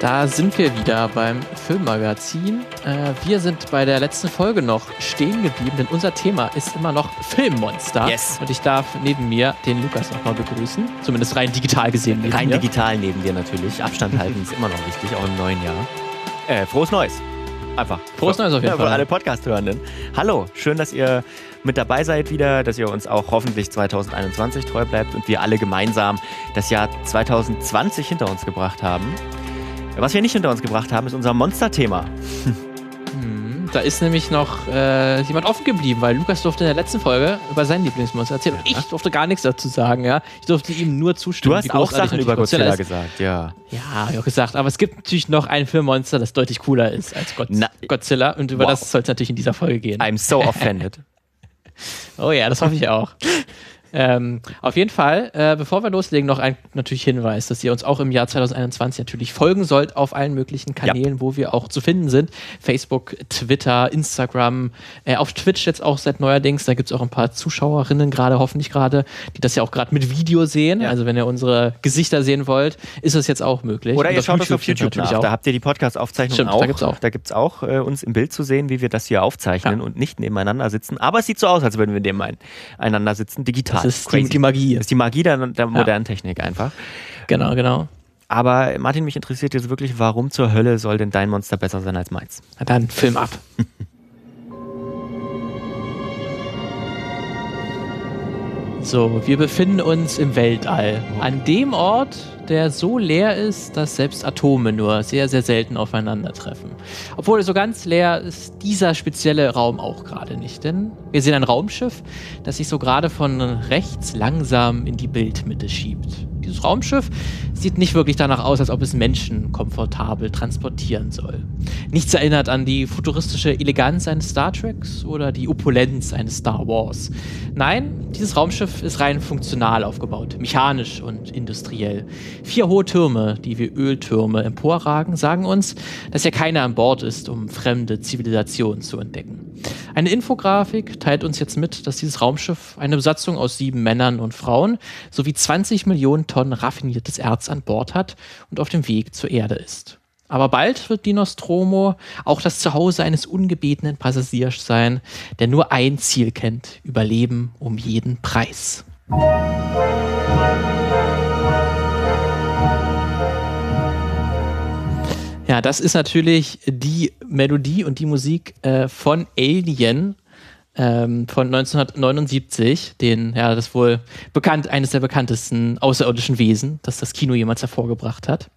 Da sind wir wieder beim Filmmagazin. Äh, wir sind bei der letzten Folge noch stehen geblieben, denn unser Thema ist immer noch Filmmonster. Yes. Und ich darf neben mir den Lukas nochmal begrüßen. Zumindest rein digital gesehen. Neben Rein mir. digital neben dir natürlich. Abstand halten ist immer noch wichtig, auch im neuen Jahr. Äh, frohes Neues. Einfach. Frohes Neues auf jeden ja, Fall. Für alle Podcast-Hörenden. Hallo, schön, dass ihr mit dabei seid wieder, dass ihr uns auch hoffentlich 2021 treu bleibt und wir alle gemeinsam das Jahr 2020 hinter uns gebracht haben. Was wir nicht hinter uns gebracht haben, ist unser Monster-Thema. Hm, Da ist nämlich noch äh, jemand offen geblieben, weil Lukas durfte in der letzten Folge über sein Lieblingsmonster erzählen. Und ich durfte gar nichts dazu sagen, ja. Ich durfte ihm nur zustimmen. Du hast auch Sachen über Godzilla ist. gesagt, ja. Ja, hab ich auch gesagt. Aber es gibt natürlich noch ein Filmmonster, das deutlich cooler ist als God Na- Godzilla. Und über Wow. das soll es natürlich in dieser Folge gehen. I'm so offended. Oh ja, das hoffe ich auch. Ähm, auf jeden Fall, äh, bevor wir loslegen, noch ein natürlich Hinweis, dass ihr uns auch im Jahr 2021 natürlich folgen sollt auf allen möglichen Kanälen, wo wir auch zu finden sind. Facebook, Twitter, Instagram, äh, auf Twitch jetzt auch seit neuerdings. Da gibt es auch ein paar Zuschauerinnen gerade, hoffentlich gerade, die das ja auch gerade mit Video sehen. Ja. Also wenn ihr unsere Gesichter sehen wollt, ist das jetzt auch möglich. Oder Und ihr schaut es auf YouTube nach. natürlich Da auch. habt ihr die Podcast-Aufzeichnung auch. da gibt's auch. Da gibt's auch äh, uns im Bild zu sehen, wie wir das hier aufzeichnen Ja. und nicht nebeneinander sitzen. Aber es sieht so aus, als würden wir nebeneinander sitzen, digital. Das ist die, die Magie. Das ist die Magie der, der modernen Technik einfach. Genau, genau. Aber Martin, mich interessiert jetzt wirklich, warum zur Hölle soll denn dein Monster besser sein als meins? Na dann, Film ab. So, wir befinden uns im Weltall. An dem Ort, der so leer ist, dass selbst Atome nur sehr, sehr selten aufeinandertreffen. Obwohl so ganz leer ist dieser spezielle Raum auch gerade nicht. Denn wir sehen ein Raumschiff, das sich so gerade von rechts langsam in die Bildmitte schiebt. Dieses Raumschiff sieht nicht wirklich danach aus, als ob es Menschen komfortabel transportieren soll. Nichts erinnert an die futuristische Eleganz eines Star Treks oder die Opulenz eines Star Wars. Nein, dieses Raumschiff ist rein funktional aufgebaut, mechanisch und industriell. Vier hohe Türme, die wie Öltürme emporragen, sagen uns, dass hier keiner an Bord ist, um fremde Zivilisationen zu entdecken. Eine Infografik teilt uns jetzt mit, dass dieses Raumschiff eine Besatzung aus sieben Männern und Frauen sowie 20 Millionen Tonnen raffiniertes Erz an Bord hat und auf dem Weg zur Erde ist. Aber bald wird die Nostromo auch das Zuhause eines ungebetenen Passagiers sein, der nur ein Ziel kennt: Überleben um jeden Preis. Das ist natürlich die Melodie und die Musik äh, von Alien ähm, von 1979, den, ja, das wohl bekannt, eines der bekanntesten außerirdischen Wesen, das das Kino jemals hervorgebracht hat.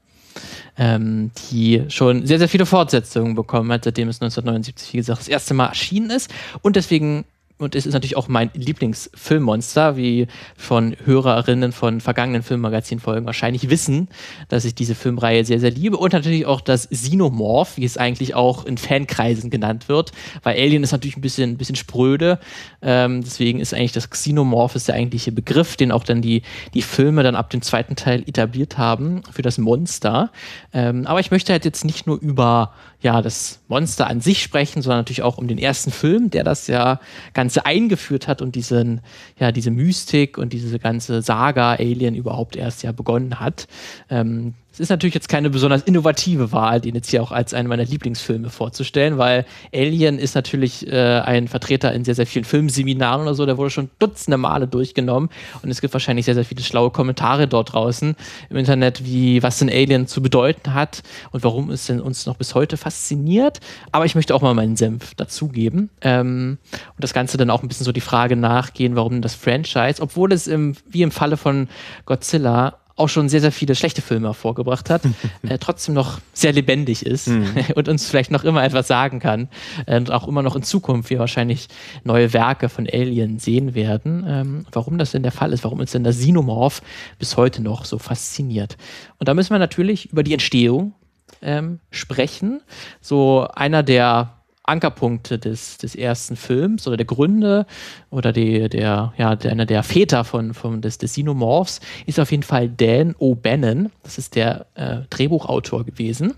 Ähm, die schon sehr, sehr viele Fortsetzungen bekommen hat, seitdem es 1979, wie gesagt, das erste Mal erschienen ist. Und deswegen, und es ist natürlich auch mein Lieblingsfilmmonster, wie von Hörerinnen von vergangenen Filmmagazin-Folgen wahrscheinlich wissen, dass ich diese Filmreihe sehr, sehr liebe. Und natürlich auch das Xenomorph, wie es eigentlich auch in Fankreisen genannt wird, weil Alien ist natürlich ein bisschen, ein bisschen spröde. Ähm, deswegen ist eigentlich das Xenomorph ist der eigentliche Begriff, den auch dann die, die Filme dann ab dem zweiten Teil etabliert haben für das Monster. Ähm, aber ich möchte halt jetzt nicht nur über ja, das Monster an sich sprechen, sondern natürlich auch um den ersten Film, der das ja Ganze eingeführt hat und diesen, ja, diese Mystik und diese ganze Saga Alien überhaupt erst ja begonnen hat. Ähm, es ist natürlich jetzt keine besonders innovative Wahl, den jetzt hier auch als einen meiner Lieblingsfilme vorzustellen, weil Alien ist natürlich äh, ein Vertreter in sehr, sehr vielen Filmseminaren oder so, der wurde schon dutzende Male durchgenommen und es gibt wahrscheinlich sehr, sehr viele schlaue Kommentare dort draußen im Internet, wie was denn Alien zu bedeuten hat und warum es denn uns noch bis heute fasziniert. Aber ich möchte auch mal meinen Senf dazugeben ähm, und das Ganze dann auch ein bisschen so die Frage nachgehen, warum das Franchise, obwohl es im, wie im Falle von Godzilla auch schon sehr, sehr viele schlechte Filme hervorgebracht hat, äh, trotzdem noch sehr lebendig ist und uns vielleicht noch immer etwas sagen kann äh, und auch immer noch in Zukunft wir wahrscheinlich neue Werke von Alien sehen werden. Ähm, warum das denn der Fall ist, warum uns denn der Xenomorph bis heute noch so fasziniert. Und da müssen wir natürlich über die Entstehung ähm, sprechen. So einer der Ankerpunkte des, des ersten Films oder der Gründe oder die, der, ja, der, einer der Väter von, von des, des Xenomorphs ist auf jeden Fall Dan O'Bannon. Das ist der äh, Drehbuchautor gewesen.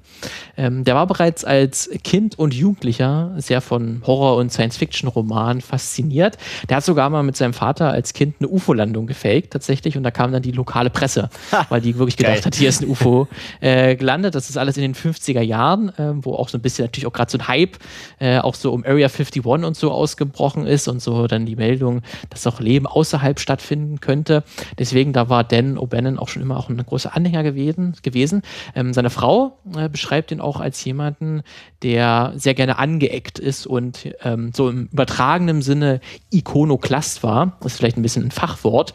Ähm, der war bereits als Kind und Jugendlicher sehr von Horror- und Science-Fiction-Romanen fasziniert. Der hat sogar mal mit seinem Vater als Kind eine UFO-Landung gefaked, tatsächlich, und da kam dann die lokale Presse, weil die wirklich gedacht Geil. hat, hier ist ein UFO äh, gelandet. Das ist alles in den 50er Jahren, äh, wo auch so ein bisschen natürlich auch gerade so ein Hype äh, auch so um Area 51 und so ausgebrochen ist und so dann die Meldung, dass auch Leben außerhalb stattfinden könnte. Deswegen, da war Dan O'Bannon auch schon immer auch ein großer Anhänger gewesen. gewesen. Ähm, seine Frau äh, beschreibt ihn auch als jemanden, der sehr gerne angeeckt ist und ähm, so im übertragenen Sinne Ikonoklast war. Das ist vielleicht ein bisschen ein Fachwort.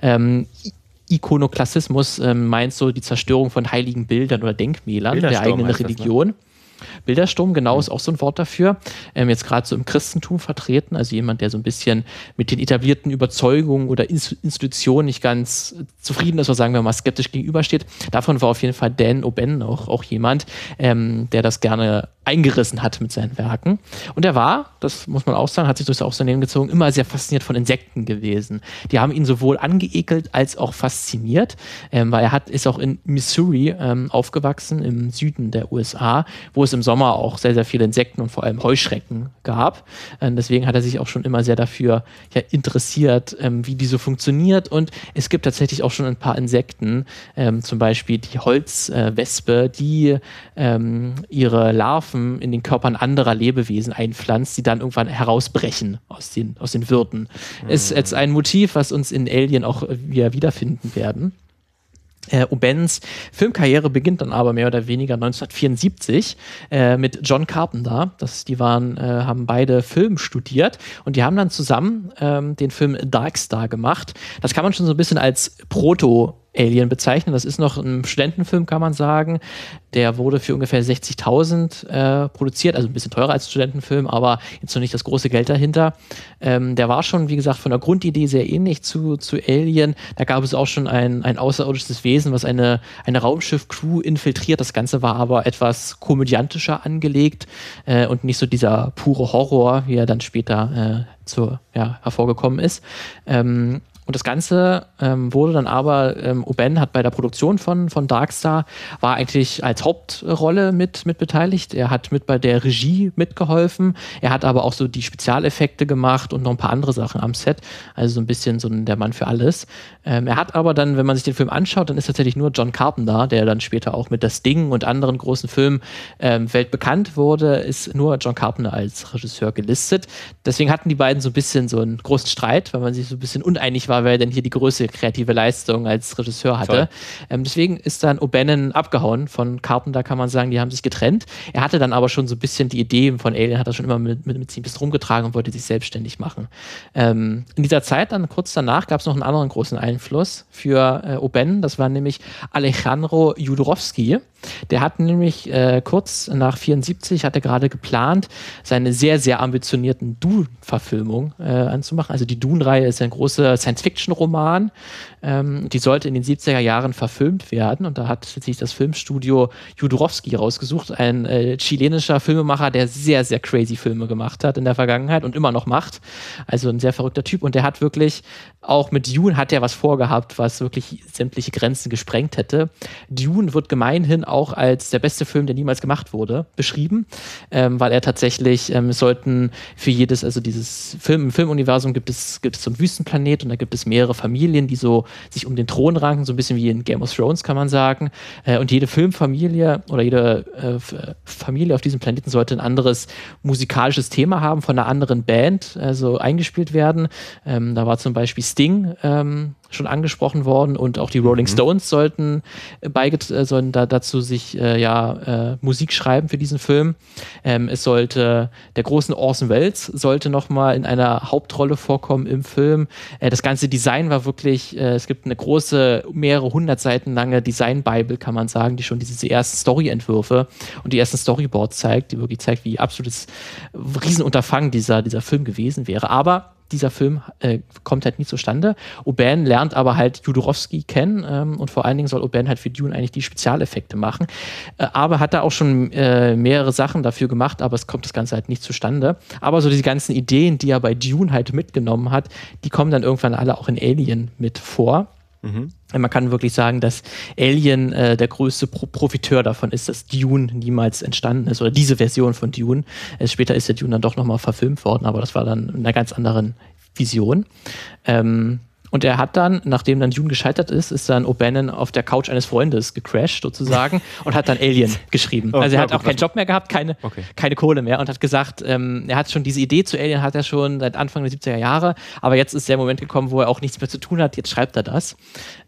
Ähm, Ikonoklassismus ähm, meint so die Zerstörung von heiligen Bildern oder Denkmälern der eigenen Religion. Das, ne? Bildersturm, genau, ist auch so ein Wort dafür. Ähm, jetzt gerade so im Christentum vertreten, also jemand, der so ein bisschen mit den etablierten Überzeugungen oder Institutionen nicht ganz zufrieden ist oder sagen wir mal skeptisch gegenübersteht. Davon war auf jeden Fall Dan O'Bannon auch, auch jemand, ähm, der das gerne eingerissen hat mit seinen Werken. Und er war, das muss man auch sagen, hat sich durch auch sein Leben gezogen, immer sehr fasziniert von Insekten gewesen. Die haben ihn sowohl angeekelt als auch fasziniert, ähm, weil er hat, ist auch in Missouri ähm, aufgewachsen, im Süden der USA, wo es im Sommer auch sehr, sehr viele Insekten und vor allem Heuschrecken gab. Ähm, deswegen hat er sich auch schon immer sehr dafür ja, interessiert, ähm, wie die so funktioniert. Und es gibt tatsächlich auch schon ein paar Insekten, ähm, zum Beispiel die Holzwespe, äh, die ihre Larven in den Körpern anderer Lebewesen einpflanzt, die dann irgendwann herausbrechen aus den, aus den Wirten. Mhm. Ist jetzt ein Motiv, was uns in Alien auch wieder wiederfinden werden. Äh, O'Bens Filmkarriere beginnt dann aber mehr oder weniger 1974 äh, mit John Carpenter. Das, die waren, äh, haben beide Film studiert und die haben dann zusammen ähm, den Film Darkstar gemacht. Das kann man schon so ein bisschen als Proto Alien bezeichnen. Das ist noch ein Studentenfilm, kann man sagen. Der wurde für ungefähr 60.000 äh, produziert, also ein bisschen teurer als Studentenfilm, aber jetzt noch nicht das große Geld dahinter. Ähm, der war schon, wie gesagt, von der Grundidee sehr ähnlich zu, zu Alien. Da gab es auch schon ein, ein außerirdisches Wesen, was eine, eine Raumschiff-Crew infiltriert. Das Ganze war aber etwas komödiantischer angelegt äh, und nicht so dieser pure Horror, wie er dann später äh, zu, ja, hervorgekommen ist. Ähm, und das Ganze ähm, wurde dann aber, ähm, Oben hat bei der Produktion von, von Darkstar, war eigentlich als Hauptrolle mit, mit beteiligt. Er hat mit bei der Regie mitgeholfen. Er hat aber auch so die Spezialeffekte gemacht und noch ein paar andere Sachen am Set. Also so ein bisschen so der Mann für alles. Ähm, er hat aber dann, wenn man sich den Film anschaut, dann ist tatsächlich nur John Carpenter, der dann später auch mit Das Ding und anderen großen Filmen ähm, weltbekannt wurde, ist nur John Carpenter als Regisseur gelistet. Deswegen hatten die beiden so ein bisschen so einen großen Streit, weil man sich so ein bisschen uneinig war, wer denn hier die größte kreative Leistung als Regisseur hatte. Ähm, deswegen ist dann O'Bannon abgehauen von Carpenter, kann man sagen, die haben sich getrennt. Er hatte dann aber schon so ein bisschen die Idee von Alien, hat er schon immer mit, mit, mit sich ein bisschen rumgetragen und wollte sich selbstständig machen. Ähm, in dieser Zeit, dann kurz danach, gab es noch einen anderen großen Einfluss für äh, O'Bannon, das war nämlich Alejandro Judorowski. Der hat nämlich äh, kurz nach 74 hat er gerade geplant, seine sehr, sehr ambitionierten Dune-Verfilmung äh, anzumachen. Also die Dune-Reihe ist ein großer Science-Fiction-Roman. Ähm, die sollte in den 70er Jahren verfilmt werden und da hat sich das Filmstudio Judorowski rausgesucht, ein äh, chilenischer Filmemacher, der sehr, sehr crazy Filme gemacht hat in der Vergangenheit und immer noch macht. Also ein sehr verrückter Typ und der hat wirklich, auch mit Dune hat er was vorgehabt, was wirklich sämtliche Grenzen gesprengt hätte. Dune wird gemeinhin auch als der beste Film, der niemals gemacht wurde, beschrieben, ähm, weil er tatsächlich, ähm, sollten für jedes, also dieses Film, im Filmuniversum gibt es, gibt es so einen Wüstenplanet und da gibt es mehrere Familien, die so sich um den Thron ranken, so ein bisschen wie in Game of Thrones, kann man sagen. Äh, und jede Filmfamilie oder jede äh, Familie auf diesem Planeten sollte ein anderes musikalisches Thema haben, von einer anderen Band, also eingespielt werden. Ähm, da war zum Beispiel Sting ähm, schon angesprochen worden und auch die Rolling mhm. Stones sollten äh, äh, sollen da dazu sich äh, ja äh, Musik schreiben für diesen Film. Ähm, es sollte der großen Orson Welles sollte noch mal in einer Hauptrolle vorkommen im Film. Äh, das ganze Design war wirklich äh, es gibt eine große mehrere hundert Seiten lange Design Bible kann man sagen, die schon diese ersten Storyentwürfe und die ersten Storyboards zeigt, die wirklich zeigt, wie absolutes Riesenunterfangen dieser dieser Film gewesen wäre. Aber dieser Film äh, kommt halt nie zustande. Oban lernt aber halt Judorowski kennen ähm, und vor allen Dingen soll Oban halt für Dune eigentlich die Spezialeffekte machen. Äh, aber hat da auch schon äh, mehrere Sachen dafür gemacht, aber es kommt das Ganze halt nicht zustande. Aber so diese ganzen Ideen, die er bei Dune halt mitgenommen hat, die kommen dann irgendwann alle auch in Alien mit vor. Mhm. Man kann wirklich sagen, dass Alien äh, der größte Pro Profiteur davon ist, dass Dune niemals entstanden ist oder diese Version von Dune. Äh, später ist der Dune dann doch nochmal verfilmt worden, aber das war dann in einer ganz anderen Vision. Ähm, und er hat dann, nachdem dann Dune gescheitert ist, ist dann O'Bannon auf der Couch eines Freundes gecrashed sozusagen und hat dann Alien geschrieben. Oh, also er hat auch keinen Job mehr gehabt, keine, okay. keine Kohle mehr und hat gesagt, ähm, er hat schon diese Idee zu Alien, hat er schon seit Anfang der 70er Jahre, aber jetzt ist der Moment gekommen, wo er auch nichts mehr zu tun hat, jetzt schreibt er das.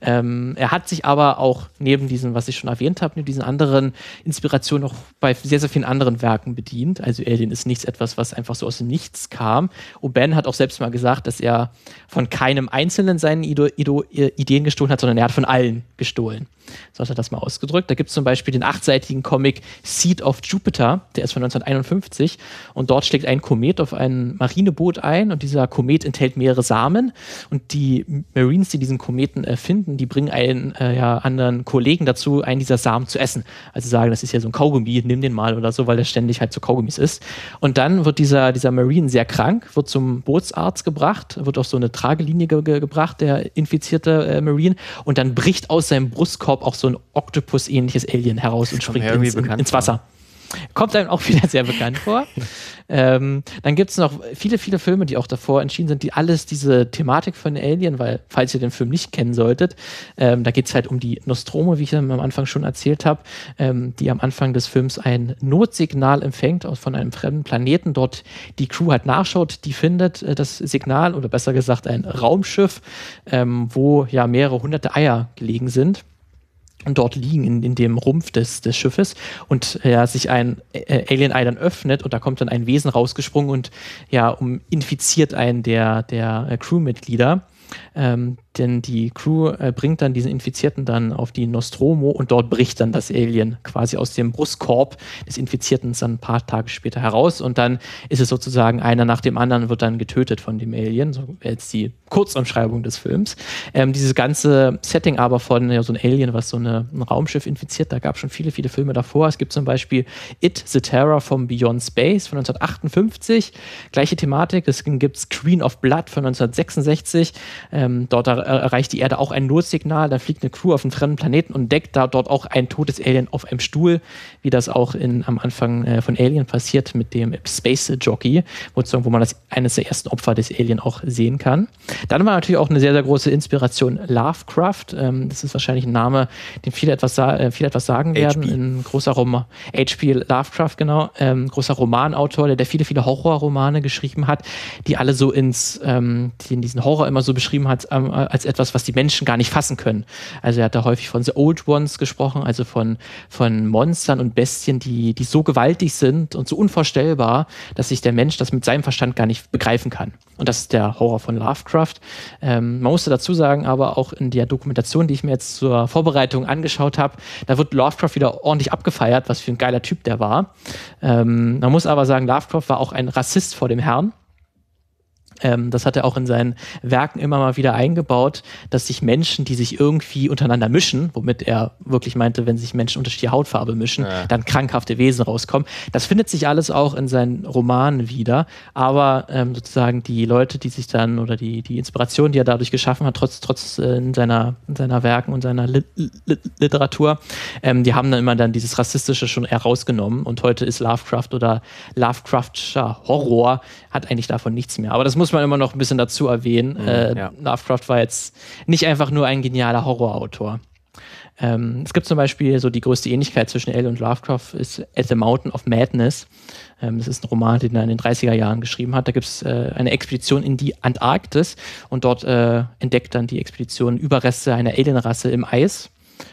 Ähm, er hat sich aber auch neben diesen, was ich schon erwähnt habe, neben diesen anderen Inspirationen auch bei sehr, sehr vielen anderen Werken bedient. Also Alien ist nichts etwas, was einfach so aus dem Nichts kam. O'Bannon hat auch selbst mal gesagt, dass er von keinem einzelnen einzelnen seinen Ido, Ido, Ideen gestohlen hat, sondern er hat von allen gestohlen. So hat er das mal ausgedrückt. Da gibt es zum Beispiel den achtseitigen Comic Seed of Jupiter, der ist von 1951 und dort schlägt ein Komet auf ein Marineboot ein und dieser Komet enthält mehrere Samen und die Marines, die diesen Kometen erfinden, die bringen einen äh, ja, anderen Kollegen dazu, einen dieser Samen zu essen. Also sagen, das ist ja so ein Kaugummi, nimm den mal oder so, weil der ständig halt zu Kaugummis ist. Und dann wird dieser, dieser Marine sehr krank, wird zum Bootsarzt gebracht, wird auf so eine Tragelinie ge ge gebracht, der infizierte äh, Marine, und dann bricht aus seinem Brustkorb auch so ein Oktopus-ähnliches Alien heraus und springt ins, ins Wasser. Kommt einem auch wieder sehr bekannt vor. ähm, dann gibt es noch viele, viele Filme, die auch davor entschieden sind, die alles diese Thematik von Alien, weil, falls ihr den Film nicht kennen solltet, ähm, da geht es halt um die Nostromo, wie ich am Anfang schon erzählt habe, ähm, die am Anfang des Films ein Notsignal empfängt von einem fremden Planeten. Dort die Crew halt nachschaut, die findet äh, das Signal oder besser gesagt ein Raumschiff, ähm, wo ja mehrere hunderte Eier gelegen sind dort liegen in, in dem Rumpf des, des Schiffes und ja, sich ein äh, Alien Eye dann öffnet und da kommt dann ein Wesen rausgesprungen und ja, um, infiziert einen der, der äh, Crewmitglieder. Ähm, denn die Crew äh, bringt dann diesen Infizierten dann auf die Nostromo und dort bricht dann das Alien quasi aus dem Brustkorb des Infizierten dann ein paar Tage später heraus und dann ist es sozusagen einer nach dem anderen wird dann getötet von dem Alien. So jetzt die Kurzumschreibung des Films. Ähm, dieses ganze Setting aber von ja, so ein Alien, was so eine, ein Raumschiff infiziert, da gab es schon viele, viele Filme davor. Es gibt zum Beispiel It, The Terror from Beyond Space von 1958. Gleiche Thematik. Es gibt Screen of Blood von 1966. Ähm, dort erreicht die Erde auch ein Notsignal, da fliegt eine Crew auf einen fremden Planeten und deckt da dort auch ein totes Alien auf einem Stuhl, wie das auch in, am Anfang äh, von Alien passiert mit dem Space Jockey, wo, wo man das eines der ersten Opfer des Alien auch sehen kann. Dann war natürlich auch eine sehr, sehr große Inspiration Lovecraft. Ähm, das ist wahrscheinlich ein Name, den viele etwas, äh, viele etwas sagen werden. HP. Ein großer Roman, H.P. Lovecraft, genau, ähm, großer Romanautor, der, der viele, viele Horrorromane geschrieben hat, die alle so ins, ähm, die in diesen Horror immer so beschrieben hat, ähm, als etwas, was die Menschen gar nicht fassen können. Also er hat da häufig von The Old Ones gesprochen, also von, von Monstern und Bestien, die, die so gewaltig sind und so unvorstellbar, dass sich der Mensch das mit seinem Verstand gar nicht begreifen kann. Und das ist der Horror von Lovecraft. Ähm, man musste dazu sagen, aber auch in der Dokumentation, die ich mir jetzt zur Vorbereitung angeschaut habe, da wird Lovecraft wieder ordentlich abgefeiert, was für ein geiler Typ der war. Ähm, man muss aber sagen, Lovecraft war auch ein Rassist vor dem Herrn. Ähm, das hat er auch in seinen Werken immer mal wieder eingebaut, dass sich Menschen, die sich irgendwie untereinander mischen, womit er wirklich meinte, wenn sich Menschen unterschiedliche Hautfarbe mischen, ja. dann krankhafte Wesen rauskommen. Das findet sich alles auch in seinen Romanen wieder, aber ähm, sozusagen die Leute, die sich dann oder die, die Inspiration, die er dadurch geschaffen hat, trotz, trotz äh, in, seiner, in seiner Werken und seiner Li Li Literatur, ähm, die haben dann immer dann dieses Rassistische schon eher rausgenommen und heute ist Lovecraft oder Lovecraftscher Horror hat eigentlich davon nichts mehr. Aber das muss man immer noch ein bisschen dazu erwähnen. Mhm, äh, ja. Lovecraft war jetzt nicht einfach nur ein genialer Horrorautor. Ähm, es gibt zum Beispiel so die größte Ähnlichkeit zwischen L und Lovecraft ist At the Mountain of Madness. Ähm, das ist ein Roman, den er in den 30er Jahren geschrieben hat. Da gibt es äh, eine Expedition in die Antarktis und dort äh, entdeckt dann die Expedition Überreste einer Alienrasse im Eis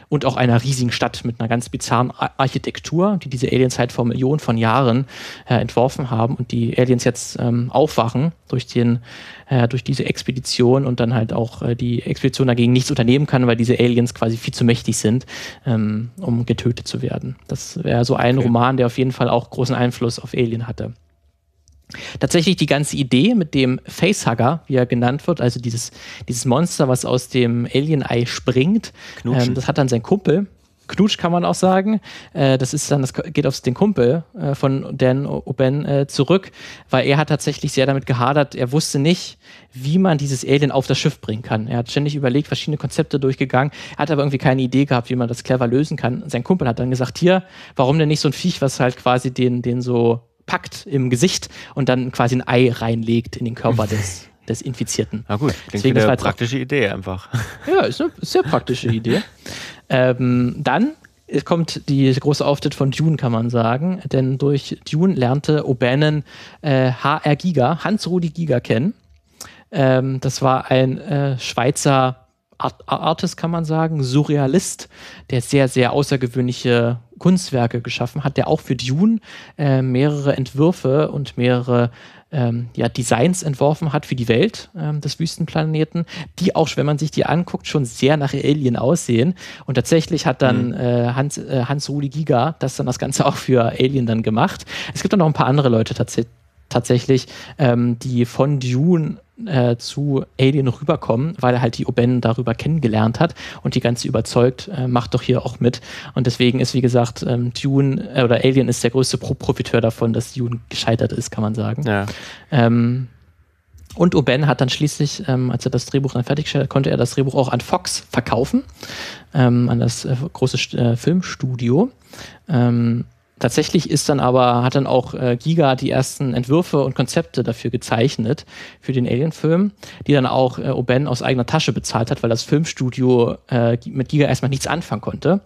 und auch einer riesigen Stadt mit einer ganz bizarren Architektur, die diese Aliens halt vor Millionen von Jahren äh, entworfen haben und die Aliens jetzt ähm, aufwachen durch den äh, durch diese Expedition und dann halt auch äh, die Expedition dagegen nichts unternehmen kann, weil diese Aliens quasi viel zu mächtig sind, ähm, um getötet zu werden. Das wäre so ein okay. Roman, der auf jeden Fall auch großen Einfluss auf Alien hatte. Tatsächlich die ganze Idee mit dem Facehugger, wie er genannt wird, also dieses, dieses Monster, was aus dem Alien-Ei springt, ähm, das hat dann sein Kumpel, Knutsch kann man auch sagen. Äh, das ist dann, das geht auf den Kumpel äh, von Dan Oben äh, zurück, weil er hat tatsächlich sehr damit gehadert. Er wusste nicht, wie man dieses Alien auf das Schiff bringen kann. Er hat ständig überlegt, verschiedene Konzepte durchgegangen, hat aber irgendwie keine Idee gehabt, wie man das clever lösen kann. Sein Kumpel hat dann gesagt, hier, warum denn nicht so ein Viech, was halt quasi den, den so packt im Gesicht und dann quasi ein Ei reinlegt in den Körper des, des Infizierten. Na gut, Deswegen eine praktische Idee einfach. Ja, ist eine sehr praktische Idee. Ähm, dann kommt die große Auftritt von Dune, kann man sagen. Denn durch Dune lernte O'Bannon äh, HR Giga, Hans-Rudi Giga kennen. Ähm, das war ein äh, Schweizer Art Artist, kann man sagen, Surrealist, der sehr, sehr außergewöhnliche Kunstwerke geschaffen hat, der auch für Dune äh, mehrere Entwürfe und mehrere ähm, ja, Designs entworfen hat für die Welt ähm, des Wüstenplaneten, die auch, wenn man sich die anguckt, schon sehr nach Alien aussehen. Und tatsächlich hat dann mhm. äh, Hans, äh, Hans-Rudi Giga das dann das Ganze auch für Alien dann gemacht. Es gibt dann noch ein paar andere Leute tats tatsächlich, ähm, die von Dune äh, zu Alien rüberkommen, weil er halt die Oben darüber kennengelernt hat und die ganze überzeugt, äh, macht doch hier auch mit. Und deswegen ist, wie gesagt, ähm, Dune äh, oder Alien ist der größte Pro Profiteur davon, dass Dune gescheitert ist, kann man sagen. Ja. Ähm, und Oben hat dann schließlich, ähm, als er das Drehbuch dann fertiggestellt hat, konnte er das Drehbuch auch an Fox verkaufen, ähm, an das äh, große äh, Filmstudio. Ähm, Tatsächlich ist dann aber, hat dann auch äh, Giga die ersten Entwürfe und Konzepte dafür gezeichnet, für den Alien-Film, die dann auch äh, Oben aus eigener Tasche bezahlt hat, weil das Filmstudio äh, mit Giga erstmal nichts anfangen konnte.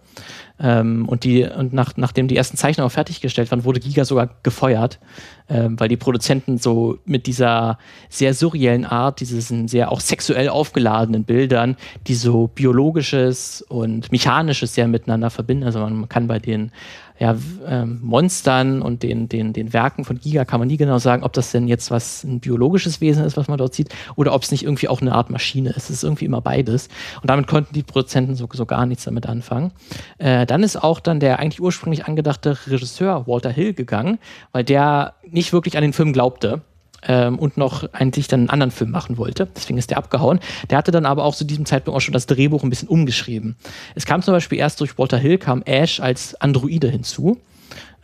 Ähm, und die, und nach, nachdem die ersten Zeichnungen fertiggestellt waren, wurde Giga sogar gefeuert, ähm, weil die Produzenten so mit dieser sehr surreellen Art, diesen sehr auch sexuell aufgeladenen Bildern, die so biologisches und mechanisches sehr miteinander verbinden. Also man kann bei den ja, ähm, Monstern und den, den, den Werken von Giga kann man nie genau sagen, ob das denn jetzt was ein biologisches Wesen ist, was man dort sieht, oder ob es nicht irgendwie auch eine Art Maschine ist. Es ist irgendwie immer beides. Und damit konnten die Produzenten so, so gar nichts damit anfangen. Äh, dann ist auch dann der eigentlich ursprünglich angedachte Regisseur Walter Hill gegangen, weil der nicht wirklich an den Film glaubte ähm, und noch eigentlich dann einen anderen Film machen wollte. Deswegen ist der abgehauen. Der hatte dann aber auch zu diesem Zeitpunkt auch schon das Drehbuch ein bisschen umgeschrieben. Es kam zum Beispiel erst durch Walter Hill, kam Ash als Androide hinzu.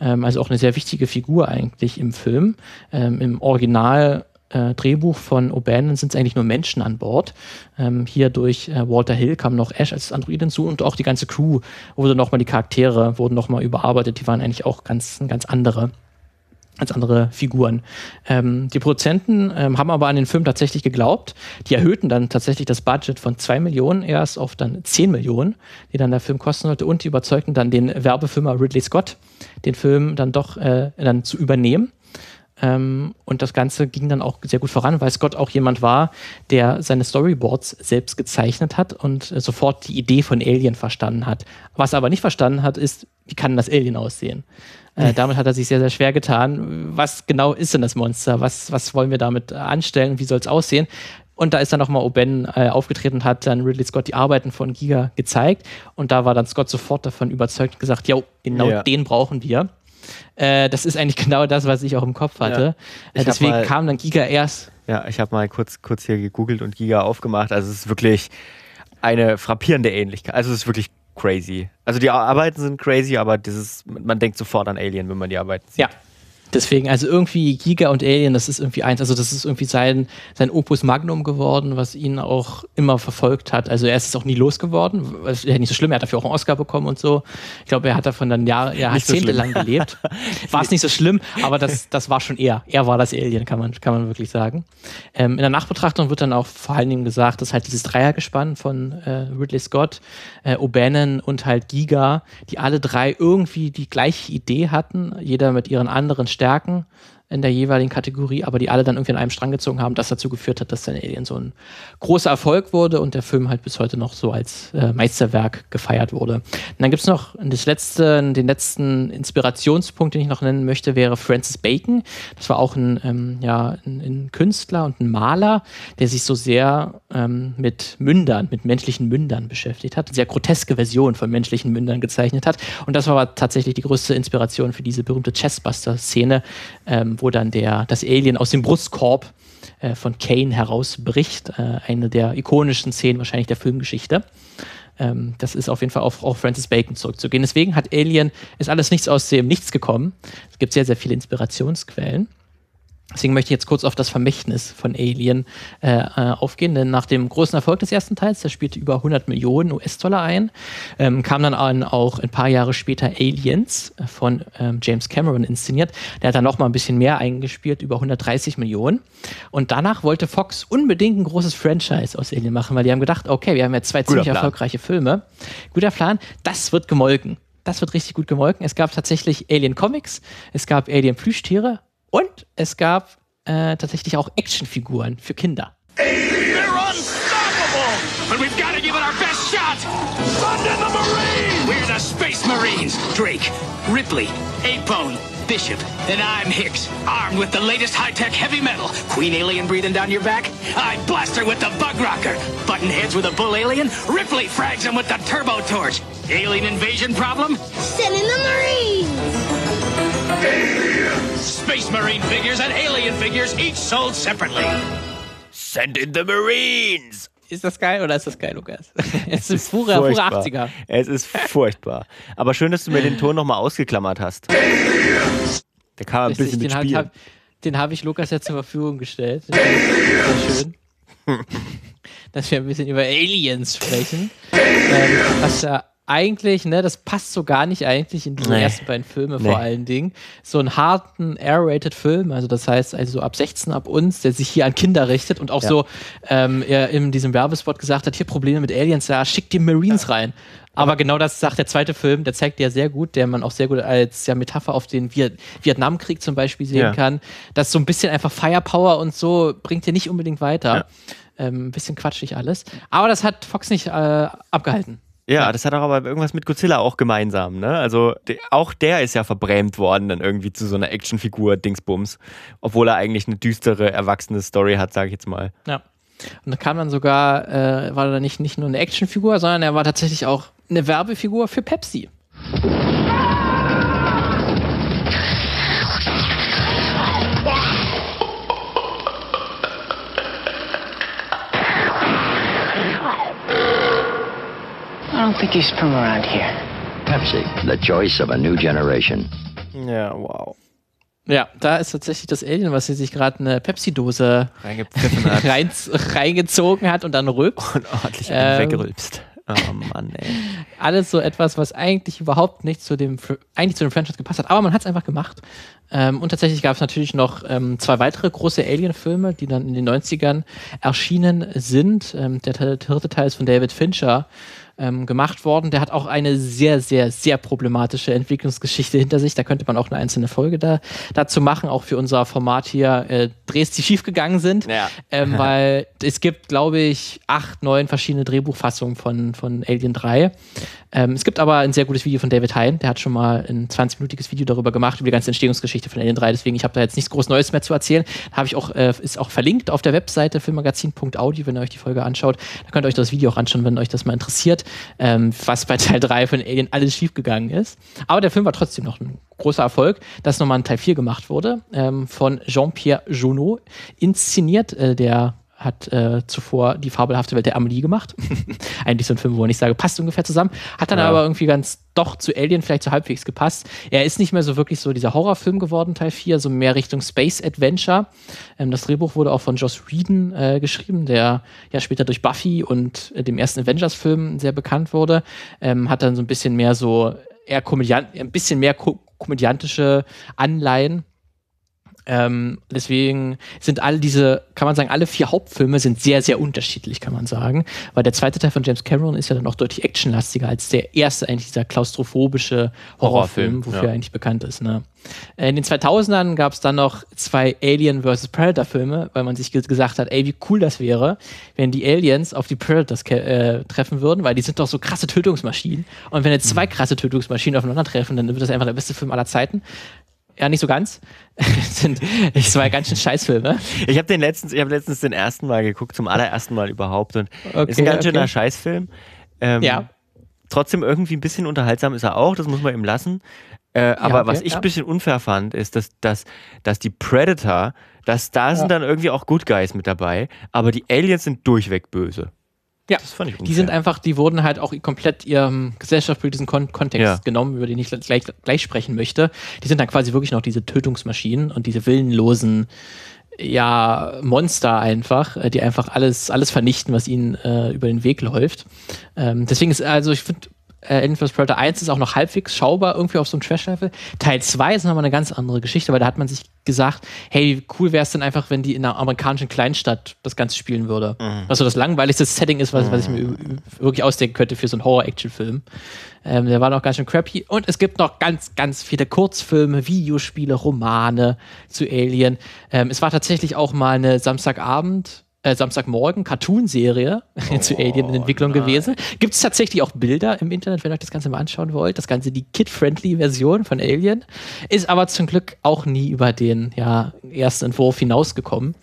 Ähm, also auch eine sehr wichtige Figur eigentlich im Film. Ähm, Im Original äh, Drehbuch von O'Bannon sind es eigentlich nur Menschen an Bord. Ähm, hier durch äh, Walter Hill kam noch Ash als Android hinzu und auch die ganze Crew wurde nochmal, die Charaktere wurden nochmal überarbeitet. Die waren eigentlich auch ganz, ganz andere als andere Figuren. Ähm, die Produzenten ähm, haben aber an den Film tatsächlich geglaubt. Die erhöhten dann tatsächlich das Budget von 2 Millionen erst auf dann 10 Millionen, die dann der Film kosten sollte. Und die überzeugten dann den Werbefilmer Ridley Scott, den Film dann doch äh, dann zu übernehmen. Ähm, und das Ganze ging dann auch sehr gut voran, weil Scott auch jemand war, der seine Storyboards selbst gezeichnet hat und äh, sofort die Idee von Alien verstanden hat. Was er aber nicht verstanden hat, ist, wie kann das Alien aussehen? Äh, damit hat er sich sehr, sehr schwer getan. Was genau ist denn das Monster? Was, was wollen wir damit anstellen? Wie soll es aussehen? Und da ist dann nochmal Oben äh, aufgetreten und hat dann Ridley Scott die Arbeiten von Giga gezeigt. Und da war dann Scott sofort davon überzeugt und gesagt, ja, genau ja. den brauchen wir. Äh, das ist eigentlich genau das, was ich auch im Kopf hatte. Ja. Äh, deswegen mal, kam dann Giga erst. Ja, ich habe mal kurz, kurz hier gegoogelt und Giga aufgemacht. Also es ist wirklich eine frappierende Ähnlichkeit. Also es ist wirklich crazy. Also die Arbeiten sind crazy, aber dieses, man denkt sofort an Alien, wenn man die Arbeiten sieht. Ja, Deswegen, also irgendwie Giga und Alien, das ist irgendwie eins, also das ist irgendwie sein, sein Opus Magnum geworden, was ihn auch immer verfolgt hat. Also er ist es auch nie losgeworden, was ja nicht so schlimm, er hat dafür auch einen Oscar bekommen und so. Ich glaube, er hat davon dann Jahre, jahrzehntelang so gelebt. War es nicht so schlimm, aber das, das war schon er. Er war das Alien, kann man, kann man wirklich sagen. Ähm, in der Nachbetrachtung wird dann auch vor allen Dingen gesagt, dass halt dieses Dreiergespann von äh, Ridley Scott, äh, O'Bannon und halt Giga, die alle drei irgendwie die gleiche Idee hatten, jeder mit ihren anderen Stärken stärken, in der jeweiligen Kategorie, aber die alle dann irgendwie an einem Strang gezogen haben, das dazu geführt hat, dass dann Alien so ein großer Erfolg wurde und der Film halt bis heute noch so als äh, Meisterwerk gefeiert wurde. Und dann gibt es noch das letzte, den letzten Inspirationspunkt, den ich noch nennen möchte, wäre Francis Bacon. Das war auch ein, ähm, ja, ein, ein, Künstler und ein Maler, der sich so sehr ähm, mit Mündern, mit menschlichen Mündern beschäftigt hat, sehr groteske Version von menschlichen Mündern gezeichnet hat. Und das war aber tatsächlich die größte Inspiration für diese berühmte Chessbuster-Szene, ähm, wo dann der, das Alien aus dem Brustkorb äh, von Kane herausbricht. Äh, eine der ikonischen Szenen wahrscheinlich der Filmgeschichte. Ähm, das ist auf jeden Fall auf, auf Francis Bacon zurückzugehen. Deswegen hat Alien, ist alles nichts aus dem Nichts gekommen. Es gibt sehr, sehr viele Inspirationsquellen. Deswegen möchte ich jetzt kurz auf das Vermächtnis von Alien äh, äh aufgehen, denn nach dem großen Erfolg des ersten Teils, der spielte über 100 Millionen US-Dollar ein, ähm, kam dann auch ein paar Jahre später Aliens äh, von ähm, James Cameron inszeniert. Der hat dann noch mal ein bisschen mehr eingespielt, über 130 Millionen. Und danach wollte Fox unbedingt ein großes Franchise aus Alien machen, weil die haben gedacht, okay, wir haben jetzt zwei ziemlich erfolgreiche Filme. Guter Plan, das wird gemolken. Das wird richtig gut gemolken. Es gab tatsächlich Alien Comics, es gab Alien Plüschtiere und es gab äh, tatsächlich auch Actionfiguren für Kinder. They're unstoppable! But we've got to give it our best shot! Send in the Marines! We're the Space Marines! Drake, Ripley, Apone, Bishop, and I'm Hicks, armed with the latest high-tech heavy metal. Queen alien breathing down your back? I blast her with the bug rocker. Button heads with a bull alien? Ripley frags him with the turbo torch. Alien invasion problem? Send in the Marines! Alien! Space Marine figures and Alien figures, each sold separately. Send in the Marines! Ist das geil oder ist das geil, Lukas? es ist pure, pure 80er. Es ist furchtbar. Aber schön, dass du mir den Ton nochmal ausgeklammert hast. Der kam ein bisschen mit Spiel. Hab, den habe ich Lukas jetzt zur Verfügung gestellt. Sehr schön. dass wir ein bisschen über Aliens sprechen. Ähm, was ja eigentlich, ne, das passt so gar nicht eigentlich in die nee. ersten beiden Filme nee. vor allen Dingen. So einen harten R-rated Film, also das heißt also ab 16 ab uns, der sich hier an Kinder richtet und auch ja. so ähm, er in diesem Werbespot gesagt hat, hier Probleme mit Aliens, ja, schickt die Marines rein. Aber genau das sagt der zweite Film, der zeigt ja sehr gut, der man auch sehr gut als ja, Metapher auf den Viet Vietnamkrieg zum Beispiel sehen ja. kann. dass so ein bisschen einfach Firepower und so bringt dir nicht unbedingt weiter. Ja. Ähm, ein bisschen quatschig alles. Aber das hat Fox nicht äh, abgehalten. Ja, das hat auch aber irgendwas mit Godzilla auch gemeinsam, ne? Also de, auch der ist ja verbrämt worden dann irgendwie zu so einer Actionfigur Dingsbums, obwohl er eigentlich eine düstere, erwachsene Story hat, sage ich jetzt mal. Ja. Und da kam dann sogar, äh, war er nicht, nicht nur eine Actionfigur, sondern er war tatsächlich auch eine Werbefigur für Pepsi. Don't think he's from around here. Pepsi, the choice of a new generation. Ja, wow. Ja, da ist tatsächlich das Alien, was sie sich gerade eine Pepsi-Dose hat. rein, reingezogen hat und dann rülpst. Und ordentlich ähm, weggerülpst. Oh Mann, ey. Alles so etwas, was eigentlich überhaupt nicht zu dem, eigentlich zu dem Franchise gepasst hat, aber man hat es einfach gemacht. Ähm, und tatsächlich gab es natürlich noch ähm, zwei weitere große Alien-Filme, die dann in den 90ern erschienen sind. Ähm, der dritte Teil ist von David Fincher ähm, gemacht worden. Der hat auch eine sehr, sehr, sehr problematische Entwicklungsgeschichte hinter sich. Da könnte man auch eine einzelne Folge da, dazu machen, auch für unser Format hier äh, Drehs, die schiefgegangen sind. Ja. Ähm, weil es gibt, glaube ich, acht, neun verschiedene Drehbuchfassungen von, von Alien 3. Ähm, es gibt aber ein sehr gutes Video von David Hein, der hat schon mal ein 20-minütiges Video darüber gemacht, über die ganze Entstehungsgeschichte von Alien 3, deswegen ich habe da jetzt nichts groß Neues mehr zu erzählen. Habe ich auch, äh, ist auch verlinkt auf der Webseite filmmagazin.audio, wenn ihr euch die Folge anschaut. Da könnt ihr euch das Video auch anschauen, wenn euch das mal interessiert, ähm, was bei Teil 3 von Alien alles schiefgegangen ist. Aber der Film war trotzdem noch ein großer Erfolg, dass nochmal ein Teil 4 gemacht wurde, ähm, von Jean-Pierre Jonot, inszeniert, äh, der hat äh, zuvor die fabelhafte Welt der Amelie gemacht. Eigentlich so ein Film, wo ich sage, passt ungefähr zusammen. Hat dann ja. aber irgendwie ganz doch zu Alien vielleicht so halbwegs gepasst. Er ist nicht mehr so wirklich so dieser Horrorfilm geworden, Teil 4, so mehr Richtung Space Adventure. Ähm, das Drehbuch wurde auch von Joss Whedon äh, geschrieben, der ja später durch Buffy und äh, dem ersten Avengers-Film sehr bekannt wurde. Ähm, hat dann so ein bisschen mehr so eher komödiant, ein bisschen mehr ko komödiantische Anleihen ähm, deswegen sind alle diese, kann man sagen, alle vier Hauptfilme sind sehr, sehr unterschiedlich, kann man sagen. Weil der zweite Teil von James Cameron ist ja dann auch deutlich actionlastiger als der erste, eigentlich dieser klaustrophobische Horrorfilm, Horrorfilm wofür ja. er eigentlich bekannt ist. Ne? In den 2000ern gab es dann noch zwei Alien vs. Predator Filme, weil man sich gesagt hat, ey, wie cool das wäre, wenn die Aliens auf die Predators äh, treffen würden, weil die sind doch so krasse Tötungsmaschinen. Und wenn jetzt zwei mhm. krasse Tötungsmaschinen aufeinandertreffen, dann wird das einfach der beste Film aller Zeiten. Ja, nicht so ganz. sind zwei ganz schön Scheißfilme. Ich habe den letztens, ich habe letztens den ersten Mal geguckt, zum allerersten Mal überhaupt und okay, ist ein ganz schöner Scheißfilm. Ähm, ja. Trotzdem irgendwie ein bisschen unterhaltsam ist er auch, das muss man ihm lassen. Äh, aber ja, okay, was ich ein ja. bisschen unfair fand, ist, dass, dass, dass die Predator, dass da sind dann irgendwie auch Good Guys mit dabei, aber die Aliens sind durchweg böse. Ja, das fand ich unfair. die sind einfach, die wurden halt auch komplett ihrem gesellschaftspolitischen Kon Kontext ja. genommen, über den ich gleich, gleich sprechen möchte. Die sind dann quasi wirklich noch diese Tötungsmaschinen und diese willenlosen ja, Monster einfach, äh, die einfach alles, alles vernichten, was ihnen äh, über den Weg läuft. Ähm, deswegen ist, also ich finde, äh, Alien vs. Predator 1 ist auch noch halbwegs schaubar irgendwie auf so einem Trash-Level. Teil 2 ist nochmal eine ganz andere Geschichte, weil da hat man sich gesagt, hey, cool wäre es denn einfach, wenn die in einer amerikanischen Kleinstadt das Ganze spielen würde. Mhm. Was so das langweiligste Setting ist, was, was ich mir mhm. wirklich ausdenken könnte für so einen Horror-Action-Film. Ähm, der war noch ganz schön crappy. Und es gibt noch ganz, ganz viele Kurzfilme, Videospiele, Romane zu Alien. Ähm, es war tatsächlich auch mal eine Samstagabend- äh, Samstagmorgen Cartoon-Serie oh, zu Alien in Entwicklung nein. gewesen. Gibt es tatsächlich auch Bilder im Internet, wenn ihr euch das Ganze mal anschauen wollt. Das Ganze die kid-friendly Version von Alien. Ist aber zum Glück auch nie über den ja, ersten Entwurf hinausgekommen.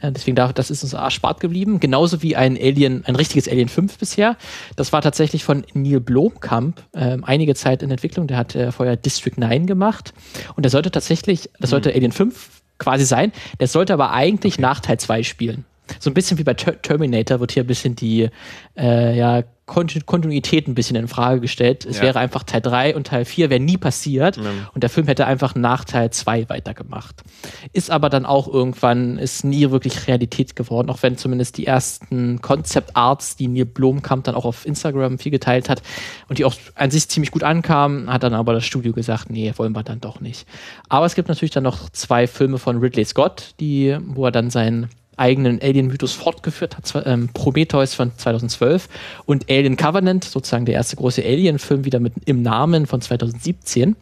Äh, deswegen darf, das ist uns erspart geblieben. Genauso wie ein Alien, ein richtiges Alien 5 bisher. Das war tatsächlich von Neil Blomkamp äh, einige Zeit in Entwicklung. Der hat äh, vorher District 9 gemacht. Und der sollte tatsächlich, das sollte mhm. Alien 5 quasi sein. Der sollte aber eigentlich okay. nach Teil 2 spielen. So ein bisschen wie bei Ter Terminator wird hier ein bisschen die äh, ja, Kontinuität ein bisschen in Frage gestellt. Es ja. wäre einfach Teil 3 und Teil 4 wäre nie passiert mhm. und der Film hätte einfach nach Teil 2 weitergemacht. Ist aber dann auch irgendwann, ist nie wirklich Realität geworden, auch wenn zumindest die ersten Concept Arts, die Neil Blomkamp dann auch auf Instagram viel geteilt hat und die auch an sich ziemlich gut ankamen, hat dann aber das Studio gesagt, nee, wollen wir dann doch nicht. Aber es gibt natürlich dann noch zwei Filme von Ridley Scott, die, wo er dann sein eigenen Alien-Mythos fortgeführt hat, ähm, Prometheus von 2012 und Alien Covenant, sozusagen der erste große Alien-Film wieder mit im Namen von 2017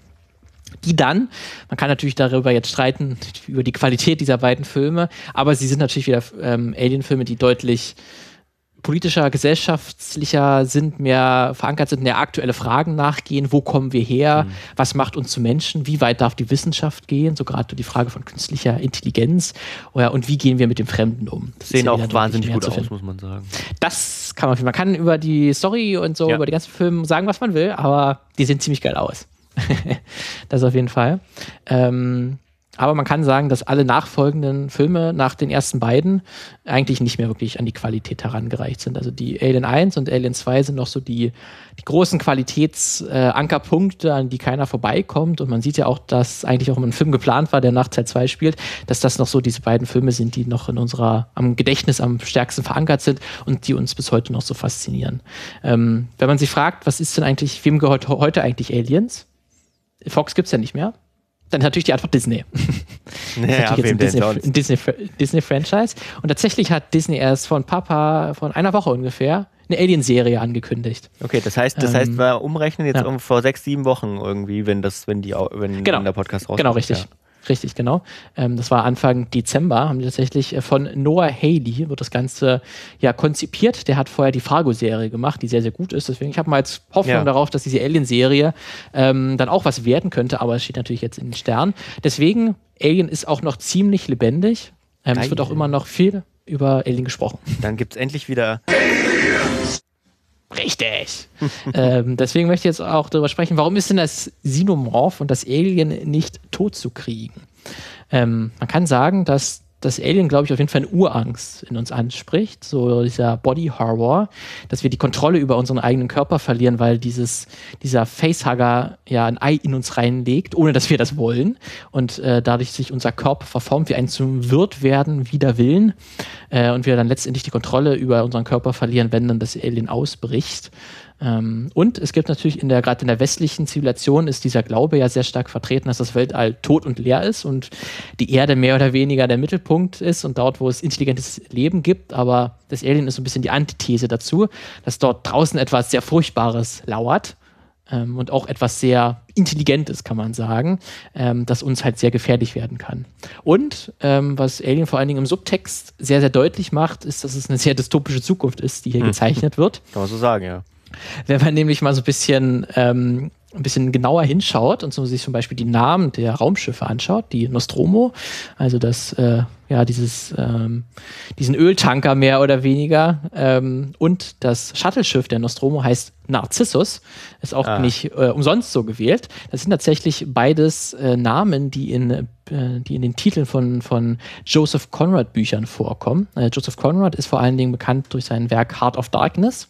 die dann, man kann natürlich darüber jetzt streiten, über die Qualität dieser beiden Filme, aber sie sind natürlich wieder ähm, Alien-Filme, die deutlich politischer, gesellschaftlicher sind, mehr verankert sind, mehr aktuelle Fragen nachgehen. Wo kommen wir her? Mhm. Was macht uns zu Menschen? Wie weit darf die Wissenschaft gehen? So gerade die Frage von künstlicher Intelligenz. Oder, und wie gehen wir mit dem Fremden um? Das Sehen ja auch wahnsinnig gut aus, muss man sagen. Das kann man, man kann über die Story und so, ja. über die ganzen Filme sagen, was man will, aber die sehen ziemlich geil aus. das auf jeden Fall. Ähm, aber man kann sagen, dass alle nachfolgenden Filme nach den ersten beiden eigentlich nicht mehr wirklich an die Qualität herangereicht sind. Also die Alien 1 und Alien 2 sind noch so die, die großen Qualitätsankerpunkte, äh, an die keiner vorbeikommt. Und man sieht ja auch, dass eigentlich auch immer ein Film geplant war, der nach Teil 2 spielt, dass das noch so diese beiden Filme sind, die noch in unserer, am Gedächtnis am stärksten verankert sind und die uns bis heute noch so faszinieren. Ähm, wenn man sich fragt, was ist denn eigentlich, wem gehört heute eigentlich Aliens? Fox gibt's ja nicht mehr dann natürlich die Antwort Disney. Ja, jetzt ein Disney, ein Disney, Disney, Franchise. Und tatsächlich hat Disney erst vor ein paar, paar von einer Woche ungefähr eine Alien-Serie angekündigt. Okay, das heißt, das ähm, heißt, wir umrechnen jetzt ja. um vor sechs, sieben Wochen irgendwie, wenn das, wenn die, wenn, genau. der Podcast rauskommt. Genau, richtig. Ja. Richtig, genau. Ähm, das war Anfang Dezember, haben die tatsächlich äh, von Noah Haley wird das Ganze ja konzipiert. Der hat vorher die Fargo-Serie gemacht, die sehr, sehr gut ist. Deswegen, ich habe mal jetzt Hoffnung ja. darauf, dass diese Alien-Serie ähm, dann auch was werden könnte, aber es steht natürlich jetzt in den Sternen. Deswegen, Alien ist auch noch ziemlich lebendig. Ähm, es wird auch immer noch viel über Alien gesprochen. Dann gibt es endlich wieder Richtig. ähm, deswegen möchte ich jetzt auch darüber sprechen, warum ist denn das Xenomorph und das Alien nicht tot zu kriegen? Ähm, man kann sagen, dass das Alien, glaube ich, auf jeden Fall eine Urangst in uns anspricht, so dieser Body Horror, dass wir die Kontrolle über unseren eigenen Körper verlieren, weil dieses, dieser Facehugger ja ein Ei in uns reinlegt, ohne dass wir das wollen und äh, dadurch sich unser Körper verformt, wir ein zum Wirt werden, wider Willen äh, und wir dann letztendlich die Kontrolle über unseren Körper verlieren, wenn dann das Alien ausbricht. Ähm, und es gibt natürlich in der, gerade in der westlichen Zivilisation ist dieser Glaube ja sehr stark vertreten, dass das Weltall tot und leer ist und die Erde mehr oder weniger der Mittelpunkt ist und dort, wo es intelligentes Leben gibt. Aber das Alien ist so ein bisschen die Antithese dazu, dass dort draußen etwas sehr Furchtbares lauert. Ähm, und auch etwas sehr Intelligentes, kann man sagen, ähm, das uns halt sehr gefährlich werden kann. Und ähm, was Alien vor allen Dingen im Subtext sehr, sehr deutlich macht, ist, dass es eine sehr dystopische Zukunft ist, die hier hm. gezeichnet wird. Kann man so sagen, ja. Wenn man nämlich mal so ein bisschen ähm, ein bisschen genauer hinschaut und so sich zum Beispiel die Namen der Raumschiffe anschaut, die Nostromo, also das, äh, ja, dieses, ähm, diesen Öltanker mehr oder weniger ähm, und das Shuttleschiff der Nostromo heißt Narzissus, ist auch ah. nicht äh, umsonst so gewählt. Das sind tatsächlich beides äh, Namen, die in, äh, die in den Titeln von, von Joseph Conrad Büchern vorkommen. Äh, Joseph Conrad ist vor allen Dingen bekannt durch sein Werk Heart of Darkness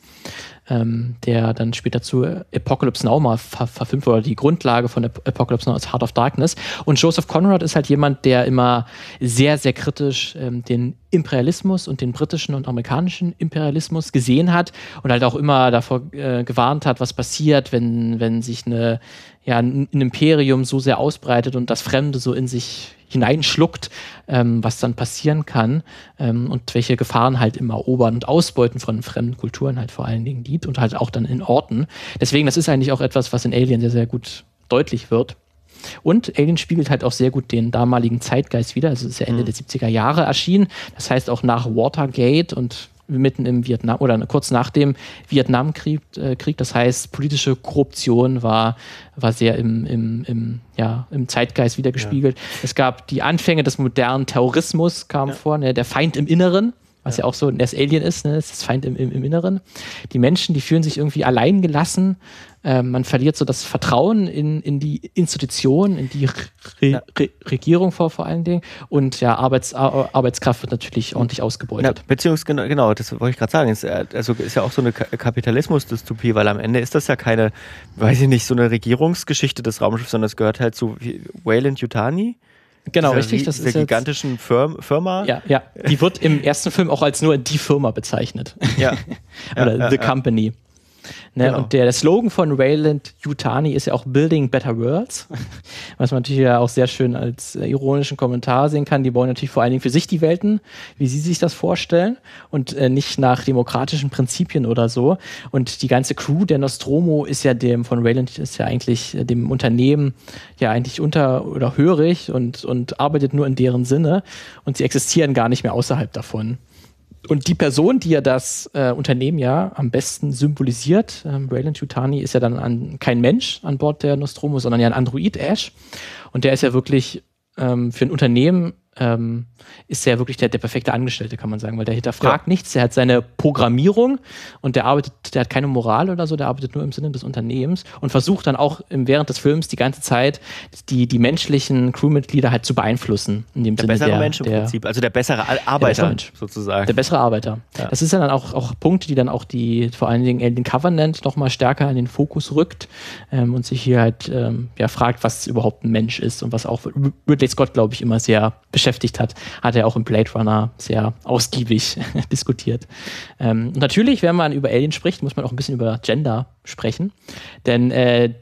ähm, der dann später zu Apocalypse Now mal ver verfilmt wurde, die Grundlage von Apocalypse Now ist Heart of Darkness. Und Joseph Conrad ist halt jemand, der immer sehr, sehr kritisch ähm, den Imperialismus und den britischen und amerikanischen Imperialismus gesehen hat und halt auch immer davor äh, gewarnt hat, was passiert, wenn, wenn sich eine, ja, ein Imperium so sehr ausbreitet und das Fremde so in sich hineinschluckt, ähm, was dann passieren kann ähm, und welche Gefahren halt im Erobern und Ausbeuten von fremden Kulturen halt vor allen Dingen liegt und halt auch dann in Orten. Deswegen, das ist eigentlich auch etwas, was in Alien sehr, sehr gut deutlich wird. Und Alien spiegelt halt auch sehr gut den damaligen Zeitgeist wieder. Also es ist ja Ende mhm. der 70er Jahre erschienen. Das heißt auch nach Watergate und mitten im Vietnam oder kurz nach dem Vietnamkrieg. Äh, Krieg, das heißt, politische Korruption war, war sehr im, im, im, ja, im Zeitgeist wiedergespiegelt. Ja. Es gab die Anfänge des modernen Terrorismus, kamen ja. vor, ne, der Feind im Inneren was ja, ja auch so das Alien ist, ne? das Feind im, im, im, Inneren. Die Menschen, die fühlen sich irgendwie allein Ähm, man verliert so das Vertrauen in, in die Institution, in die Re ja. Re Regierung vor, vor allen Dingen. Und ja, Arbeits, Arbeitskraft wird natürlich ordentlich ausgebeutet. Ja, beziehungsweise, genau, das wollte ich gerade sagen. Ist, äh, also ist ja auch so eine Kapitalismus-Dystopie, weil am Ende ist das ja keine, weiß ich nicht, so eine Regierungsgeschichte des Raumschiffs, sondern es gehört halt zu Wayland Yutani. Genau, dieser, richtig. Das ist gigantischen Firm, Firma. Ja, ja. Die wird im ersten Film auch als nur die Firma bezeichnet. Ja. Oder ja, The ja, Company. Ne? Genau. Und der, der, Slogan von Wayland Yutani ist ja auch Building Better Worlds, was man natürlich ja auch sehr schön als äh, ironischen Kommentar sehen kann. Die bauen natürlich vor allen Dingen für sich die Welten, wie sie sich das vorstellen und äh, nicht nach demokratischen Prinzipien oder so. Und die ganze Crew der Nostromo ist ja dem von Wayland ist ja eigentlich äh, dem Unternehmen ja eigentlich unter oder hörig und, und arbeitet nur in deren Sinne und sie existieren gar nicht mehr außerhalb davon. Und die Person, die ja das äh, Unternehmen ja am besten symbolisiert, ähm, Raylan Tutani, ist ja dann an, kein Mensch an Bord der Nostromo, sondern ja ein Android Ash. Und der ist ja wirklich ähm, für ein Unternehmen ähm, ist er wirklich der, der perfekte Angestellte, kann man sagen, weil der hinterfragt ja. nichts, der hat seine Programmierung und der arbeitet, der hat keine Moral oder so, der arbeitet nur im Sinne des Unternehmens und versucht dann auch im, während des Films die ganze Zeit die, die menschlichen Crewmitglieder halt zu beeinflussen. In dem der Sinne bessere der, Mensch im der, Prinzip, also der bessere Arbeiter der bessere sozusagen. Der bessere Arbeiter. Ja. Das ist ja dann auch, auch Punkte, die dann auch die, vor allen Dingen Alien Covenant nochmal stärker in den Fokus rückt ähm, und sich hier halt ähm, ja, fragt, was überhaupt ein Mensch ist und was auch Ridley Scott, glaube ich, immer sehr beschäftigt hat, hat er auch im Blade Runner sehr ausgiebig diskutiert. Ähm, natürlich, wenn man über Alien spricht, muss man auch ein bisschen über Gender sprechen. Denn äh,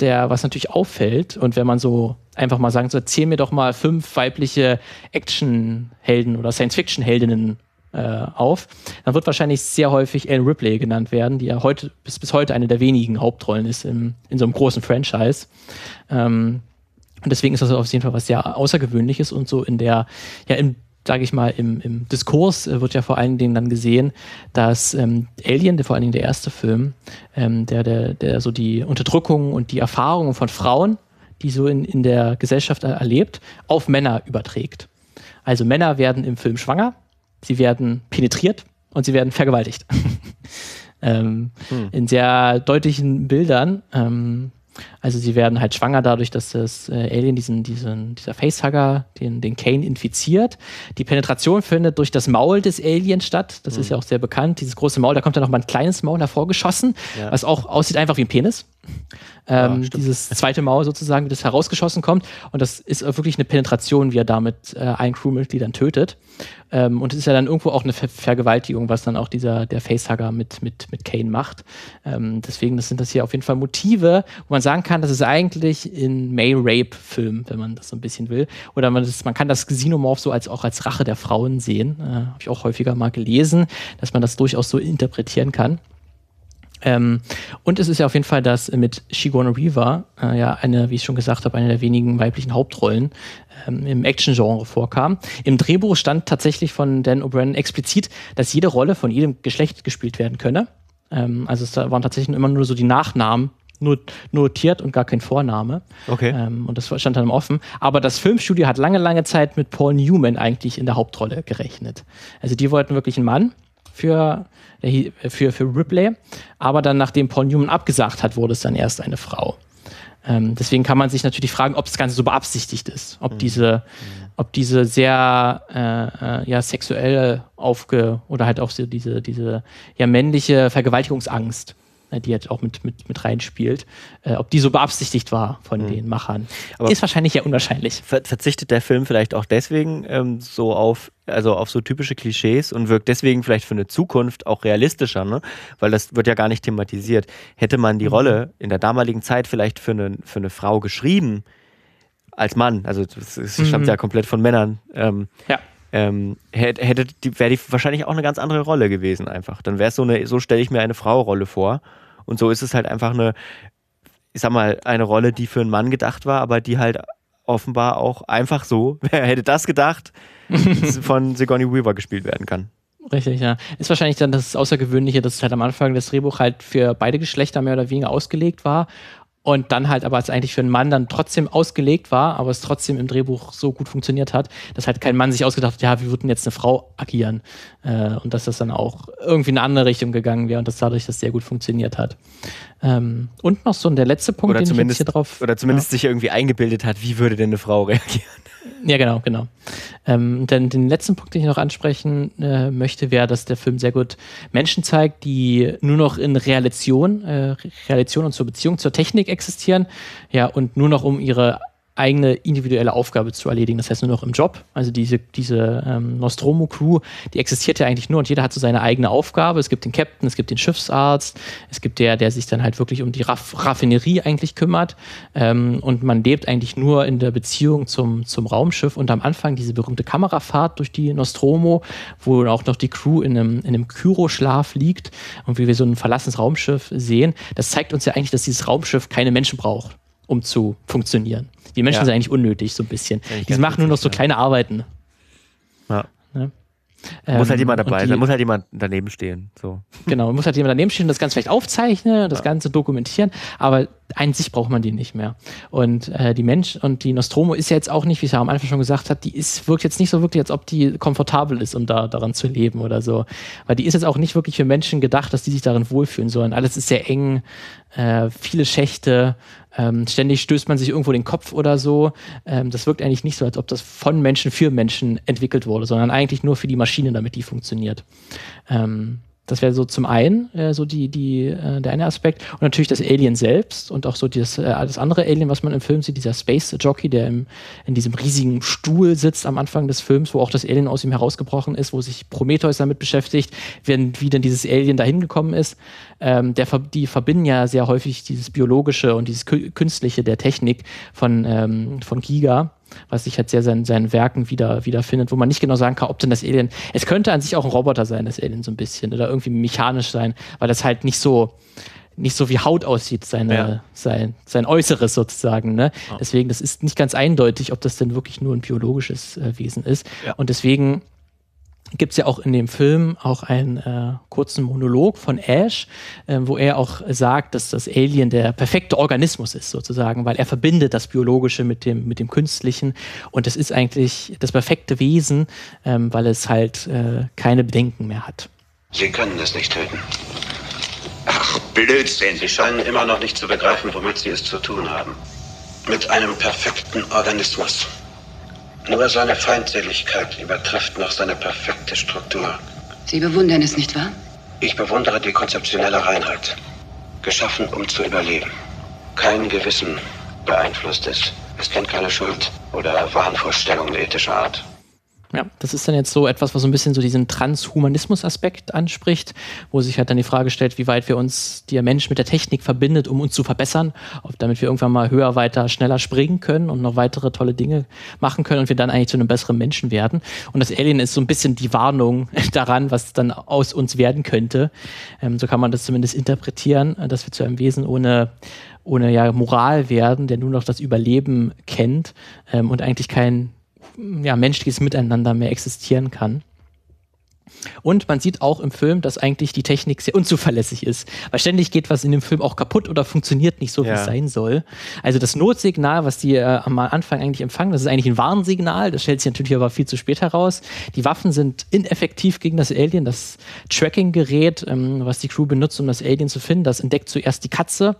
der, was natürlich auffällt, und wenn man so einfach mal sagen, so erzähl mir doch mal fünf weibliche Actionhelden oder Science-Fiction-Heldinnen äh, auf, dann wird wahrscheinlich sehr häufig Ellen Ripley genannt werden, die ja heute bis, bis heute eine der wenigen Hauptrollen ist im, in so einem großen Franchise. Ähm, und deswegen ist das auf jeden Fall was sehr Außergewöhnliches und so in der, ja, im sage ich mal, im, im Diskurs äh, wird ja vor allen Dingen dann gesehen, dass ähm, Alien, der vor allen Dingen der erste Film, ähm, der, der, der so die Unterdrückung und die Erfahrungen von Frauen, die so in, in der Gesellschaft erlebt, auf Männer überträgt. Also Männer werden im Film schwanger, sie werden penetriert und sie werden vergewaltigt. ähm, hm. In sehr deutlichen Bildern. Also sie werden halt schwanger dadurch, dass das äh, Alien diesen, diesen, dieser Facehugger, den, den Kane infiziert. Die Penetration findet durch das Maul des Aliens statt. Das mhm. ist ja auch sehr bekannt. Dieses große Maul, da kommt dann noch mal ein kleines Maul hervorgeschossen, ja. was auch aussieht einfach wie ein Penis. Ähm, ja, dieses zweite Maul sozusagen, wie das herausgeschossen kommt. Und das ist wirklich eine Penetration, wie er damit äh, ein Crewmitglied dann tötet. Ähm, und es ist ja dann irgendwo auch eine Ver Vergewaltigung, was dann auch dieser, der Facehugger mit, mit, mit Kane macht. Ähm, deswegen das sind das hier auf jeden Fall Motive, wo man sagen kann, das ist eigentlich ein Male-Rape-Film, wenn man das so ein bisschen will. Oder man, das, man kann das Xenomorph so als auch als Rache der Frauen sehen. Äh, Habe ich auch häufiger mal gelesen, dass man das durchaus so interpretieren kann. Ähm, und es ist ja auf jeden Fall, dass mit Sigourney Weaver äh, ja eine, wie ich schon gesagt habe, eine der wenigen weiblichen Hauptrollen ähm, im Action-Genre vorkam. Im Drehbuch stand tatsächlich von Dan O'Brien explizit, dass jede Rolle von jedem Geschlecht gespielt werden könne. Ähm, also es waren tatsächlich immer nur so die Nachnamen notiert und gar kein Vorname. Okay. Ähm, und das stand dann offen. Aber das Filmstudio hat lange, lange Zeit mit Paul Newman eigentlich in der Hauptrolle gerechnet. Also die wollten wirklich einen Mann für, für, für Ripley. Aber dann, nachdem Paul Newman abgesagt hat, wurde es dann erst eine Frau. Ähm, deswegen kann man sich natürlich fragen, ob das Ganze so beabsichtigt ist, ob mhm. diese, ob diese sehr äh, äh, ja sexuelle aufge oder halt auch so diese diese ja männliche Vergewaltigungsangst die jetzt auch mit, mit, mit reinspielt, äh, ob die so beabsichtigt war von mhm. den Machern. Aber ist wahrscheinlich ja unwahrscheinlich. Verzichtet der Film vielleicht auch deswegen ähm, so auf, also auf so typische Klischees und wirkt deswegen vielleicht für eine Zukunft auch realistischer, ne? Weil das wird ja gar nicht thematisiert. Hätte man die mhm. Rolle in der damaligen Zeit vielleicht für eine, für eine Frau geschrieben, als Mann, also das, das mhm. stammt ja komplett von Männern. Ähm, ja ähm, hätte, wäre die wahrscheinlich auch eine ganz andere Rolle gewesen einfach. Dann wäre es so eine, so stelle ich mir eine Frau-Rolle vor. Und so ist es halt einfach eine, ich sag mal, eine Rolle, die für einen Mann gedacht war, aber die halt offenbar auch einfach so, wer hätte das gedacht, von Sigourney Weaver gespielt werden kann. Richtig, ja. Ist wahrscheinlich dann das Außergewöhnliche, dass es halt am Anfang das Drehbuch halt für beide Geschlechter mehr oder weniger ausgelegt war und dann halt aber als eigentlich für einen Mann dann trotzdem ausgelegt war, aber es trotzdem im Drehbuch so gut funktioniert hat, dass halt kein Mann sich ausgedacht hat, ja, wie würden jetzt eine Frau agieren äh, und dass das dann auch irgendwie in eine andere Richtung gegangen wäre und dass dadurch das sehr gut funktioniert hat. Ähm, und noch so der letzte Punkt, oder den zumindest, ich jetzt hier drauf... Oder zumindest ja. sich irgendwie eingebildet hat, wie würde denn eine Frau reagieren? Ja, genau, genau. Ähm, denn den letzten Punkt, den ich noch ansprechen äh, möchte, wäre, dass der Film sehr gut Menschen zeigt, die nur noch in Relation, äh, Relation und zur Beziehung zur Technik existieren, ja, und nur noch um ihre eigene individuelle Aufgabe zu erledigen. Das heißt nur noch im Job. Also diese, diese ähm, Nostromo-Crew, die existiert ja eigentlich nur und jeder hat so seine eigene Aufgabe. Es gibt den Captain, es gibt den Schiffsarzt, es gibt der, der sich dann halt wirklich um die Raff Raffinerie eigentlich kümmert. Ähm, und man lebt eigentlich nur in der Beziehung zum, zum Raumschiff. Und am Anfang diese berühmte Kamerafahrt durch die Nostromo, wo auch noch die Crew in einem, in einem Kyroschlaf liegt und wie wir so ein verlassenes Raumschiff sehen, das zeigt uns ja eigentlich, dass dieses Raumschiff keine Menschen braucht um zu funktionieren. Die Menschen ja. sind eigentlich unnötig, so ein bisschen. Die machen nur noch so kleine Arbeiten. Ja. Ne? muss halt ähm, jemand dabei sein, muss halt jemand daneben stehen. So. Genau, muss halt jemand daneben stehen, das Ganze vielleicht aufzeichnen, das ja. Ganze dokumentieren, aber an sich braucht man die nicht mehr. Und äh, die Mensch und die Nostromo ist ja jetzt auch nicht, wie ich ja am Anfang schon gesagt habe, die ist, wirkt jetzt nicht so wirklich, als ob die komfortabel ist, um da daran zu leben oder so. Weil die ist jetzt auch nicht wirklich für Menschen gedacht, dass die sich darin wohlfühlen sollen. Alles ist sehr eng, äh, viele Schächte, ähm, ständig stößt man sich irgendwo den Kopf oder so. Ähm, das wirkt eigentlich nicht so, als ob das von Menschen für Menschen entwickelt wurde, sondern eigentlich nur für die Maschine, damit die funktioniert. Ähm, das wäre so zum einen äh, so die, die, äh, der eine Aspekt. Und natürlich das Alien selbst und auch so dieses, äh, das andere Alien, was man im Film sieht, dieser Space Jockey, der im, in diesem riesigen Stuhl sitzt am Anfang des Films, wo auch das Alien aus ihm herausgebrochen ist, wo sich Prometheus damit beschäftigt, wenn, wie denn dieses Alien dahin gekommen ist. Ähm, der, die verbinden ja sehr häufig dieses Biologische und dieses Künstliche der Technik von, ähm, von Giga was sich halt sehr seinen, seinen Werken wieder, wiederfindet, wo man nicht genau sagen kann, ob denn das Alien, es könnte an sich auch ein Roboter sein, das Alien so ein bisschen, oder irgendwie mechanisch sein, weil das halt nicht so, nicht so wie Haut aussieht, seine, ja. sein, sein Äußeres sozusagen. Ne? Ja. Deswegen, das ist nicht ganz eindeutig, ob das denn wirklich nur ein biologisches äh, Wesen ist. Ja. Und deswegen gibt es ja auch in dem Film auch einen äh, kurzen Monolog von Ash, äh, wo er auch sagt, dass das Alien der perfekte Organismus ist, sozusagen, weil er verbindet das Biologische mit dem, mit dem Künstlichen und es ist eigentlich das perfekte Wesen, ähm, weil es halt äh, keine Bedenken mehr hat. Sie können es nicht töten. Ach, Blödsinn. Sie scheinen immer noch nicht zu begreifen, womit Sie es zu tun haben. Mit einem perfekten Organismus. Nur seine Feindseligkeit übertrifft noch seine perfekte Struktur. Sie bewundern es, nicht wahr? Ich bewundere die konzeptionelle Reinheit. Geschaffen, um zu überleben. Kein Gewissen beeinflusst es. Es kennt keine Schuld oder Wahnvorstellungen ethischer Art. Ja, das ist dann jetzt so etwas, was so ein bisschen so diesen Transhumanismus-Aspekt anspricht, wo sich halt dann die Frage stellt, wie weit wir uns der Mensch mit der Technik verbindet, um uns zu verbessern, damit wir irgendwann mal höher, weiter, schneller springen können und noch weitere tolle Dinge machen können und wir dann eigentlich zu einem besseren Menschen werden. Und das Alien ist so ein bisschen die Warnung daran, was dann aus uns werden könnte. Ähm, so kann man das zumindest interpretieren, dass wir zu einem Wesen ohne ohne ja Moral werden, der nur noch das Überleben kennt ähm, und eigentlich kein ja, menschliches Miteinander mehr existieren kann. Und man sieht auch im Film, dass eigentlich die Technik sehr unzuverlässig ist. Weil ständig geht was in dem Film auch kaputt oder funktioniert nicht so, wie Ja. es sein soll. Also das Notsignal, was die äh, am Anfang eigentlich empfangen, das ist eigentlich ein Warnsignal. Das stellt sich natürlich aber viel zu spät heraus. Die Waffen sind ineffektiv gegen das Alien. Das Tracking-Gerät, ähm, was die Crew benutzt, um das Alien zu finden, das entdeckt zuerst die Katze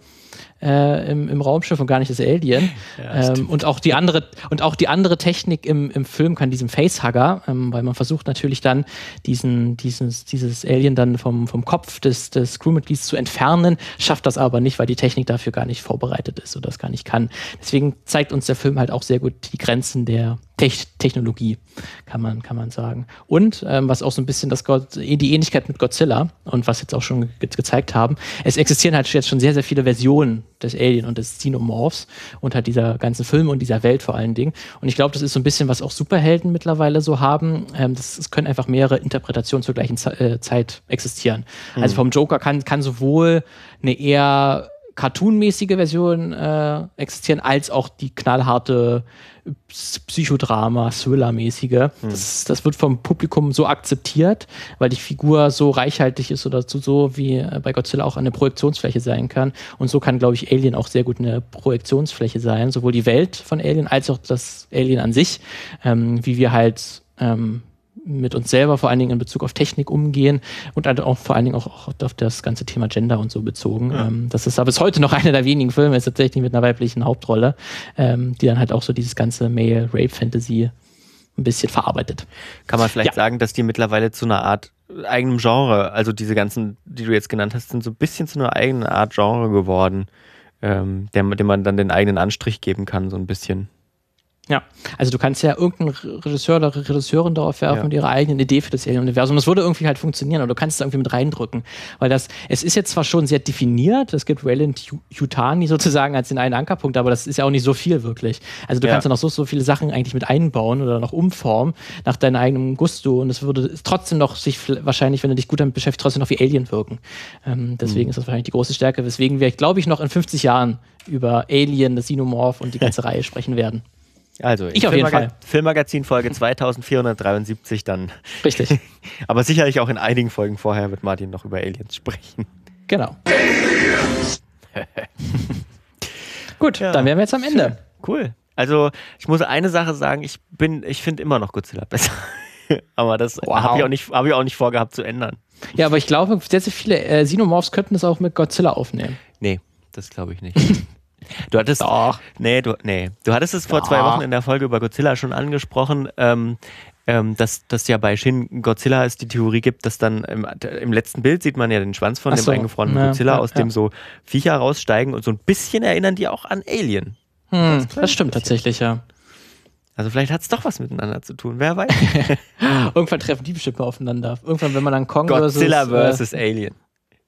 äh, im, im Raumschiff und gar nicht das Alien. ähm, und auch die andere und auch die andere Technik im, im Film kann diesem Facehugger, ähm, weil man versucht natürlich dann diesen, dieses, dieses Alien dann vom, vom Kopf des, des Crewmitglieds zu entfernen, schafft das aber nicht, weil die Technik dafür gar nicht vorbereitet ist oder das gar nicht kann. Deswegen zeigt uns der Film halt auch sehr gut die Grenzen der Tech Technologie, kann man, kann man sagen. Und ähm, was auch so ein bisschen das God die Ähnlichkeit mit Godzilla und was jetzt auch schon ge gezeigt haben, es existieren halt jetzt schon sehr, sehr viele Versionen des Alien und des Xenomorphs und halt dieser ganzen Filme und dieser Welt vor allen Dingen. Und ich glaube, das ist so ein bisschen, was auch Superhelden mittlerweile so haben. Ähm, das, es können einfach mehrere Interpretationen zur gleichen Ze äh, Zeit existieren. Also vom Joker kann, kann sowohl eine eher cartoonmäßige Version äh, existieren, als auch die knallharte Psychodrama, Thriller-mäßige. Das, das wird vom Publikum so akzeptiert, weil die Figur so reichhaltig ist oder so, so wie äh, bei Godzilla auch eine Projektionsfläche sein kann. Und so kann, glaube ich, Alien auch sehr gut eine Projektionsfläche sein, sowohl die Welt von Alien als auch das Alien an sich, ähm, wie wir halt ähm, mit uns selber vor allen Dingen in Bezug auf Technik umgehen und halt auch vor allen Dingen auch, auch auf das ganze Thema Gender und so bezogen. Ähm, das ist aber bis heute noch einer der wenigen Filme, ist tatsächlich mit einer weiblichen Hauptrolle, ähm, die dann halt auch so dieses ganze Male-Rape-Fantasy ein bisschen verarbeitet. Kann man vielleicht Ja. sagen, dass die mittlerweile zu einer Art eigenem Genre, also diese ganzen, die du jetzt genannt hast, sind so ein bisschen zu einer eigenen Art Genre geworden, ähm, dem, dem man dann den eigenen Anstrich geben kann, so ein bisschen. Ja, also du kannst ja irgendeinen Regisseur oder Regisseurin darauf werfen Ja. und ihre eigene Idee für das Alien-Universum. Das würde irgendwie halt funktionieren, aber du kannst es irgendwie mit reindrücken. Weil das, es ist jetzt zwar schon sehr definiert, es gibt Wayland Yu- Yutani sozusagen als den einen Ankerpunkt, aber das ist ja auch nicht so viel wirklich. Also du Ja. kannst ja noch so, so viele Sachen eigentlich mit einbauen oder noch umformen nach deinem eigenen Gusto und es würde trotzdem noch sich wahrscheinlich, wenn du dich gut damit beschäftigst, trotzdem noch wie Alien wirken. Ähm, deswegen Mhm. ist das wahrscheinlich die große Stärke, weswegen wir, glaube ich, noch in 50 Jahren über Alien, das Xenomorph und die ganze Reihe sprechen werden. Also, Ich auf jeden Filmmaga- Fall. Filmmagazin Folge 2473 dann. Richtig. Aber sicherlich auch in einigen Folgen vorher wird Martin noch über Aliens sprechen. Genau. Gut, dann wären wir jetzt am Ende. Cool. Also, ich muss eine Sache sagen, ich bin, ich finde immer noch Godzilla besser. Aber das Wow. habe ich, auch nicht- hab ich auch nicht vorgehabt zu ändern. Ja, aber ich glaube, sehr, sehr viele äh, Xenomorphs könnten das auch mit Godzilla aufnehmen. Nee, das glaube ich nicht. Du hattest, Doch. nee, du, nee, du hattest es vor Doch. zwei Wochen in der Folge über Godzilla schon angesprochen, ähm, ähm, dass das ja bei Shin Godzilla es die Theorie gibt, dass dann im, im letzten Bild sieht man ja den Schwanz von Ach dem so, eingefrorenen ja, Godzilla, ja, aus dem ja. so Viecher raussteigen und so ein bisschen erinnern die auch an Alien. Hm, das stimmt tatsächlich, ja. Also vielleicht hat es doch was miteinander zu tun, wer weiß. Irgendwann treffen die bestimmt mal aufeinander. Irgendwann, wenn man dann Kong Godzilla versus, versus Alien.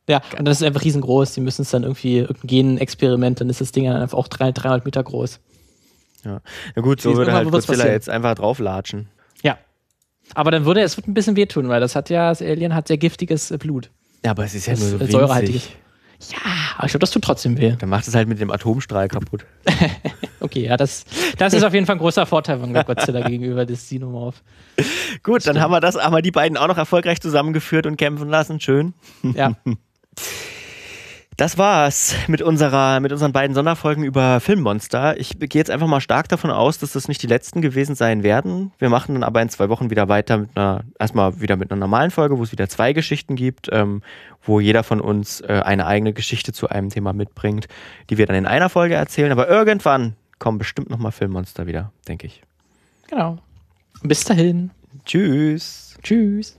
Ja, und das ist einfach riesengroß. Die müssen es dann irgendwie, irgendein Genexperiment, dann ist das Ding dann einfach auch drei, 300 Meter groß. Ja. Na gut, so würde halt Godzilla jetzt einfach drauflatschen. Ja. Aber dann würde es wird ein bisschen wehtun, weil das hat ja, das Alien hat sehr giftiges äh, Blut. Ja, aber es ist ja Das nur so winzig. säurehaltiges. Ja, aber ich glaube, das tut trotzdem weh. Dann macht es halt mit dem Atomstrahl kaputt. Okay, ja, das, das ist auf jeden Fall ein großer Vorteil von Godzilla gegenüber des Xenomorph. Gut, dann haben wir das, haben wir die beiden auch noch erfolgreich zusammengeführt und kämpfen lassen. Schön. Ja, Das war's mit unserer, mit unseren beiden Sonderfolgen über Filmmonster. Ich gehe jetzt einfach mal stark davon aus, dass das nicht die letzten gewesen sein werden. Wir machen dann aber in zwei Wochen wieder weiter mit einer, erstmal wieder mit einer normalen Folge, wo es wieder zwei Geschichten gibt, ähm, wo jeder von uns äh, eine eigene Geschichte zu einem Thema mitbringt, die wir dann in einer Folge erzählen. Aber irgendwann kommen bestimmt nochmal Filmmonster wieder, denke ich. genau. Bis dahin. Tschüss. Tschüss.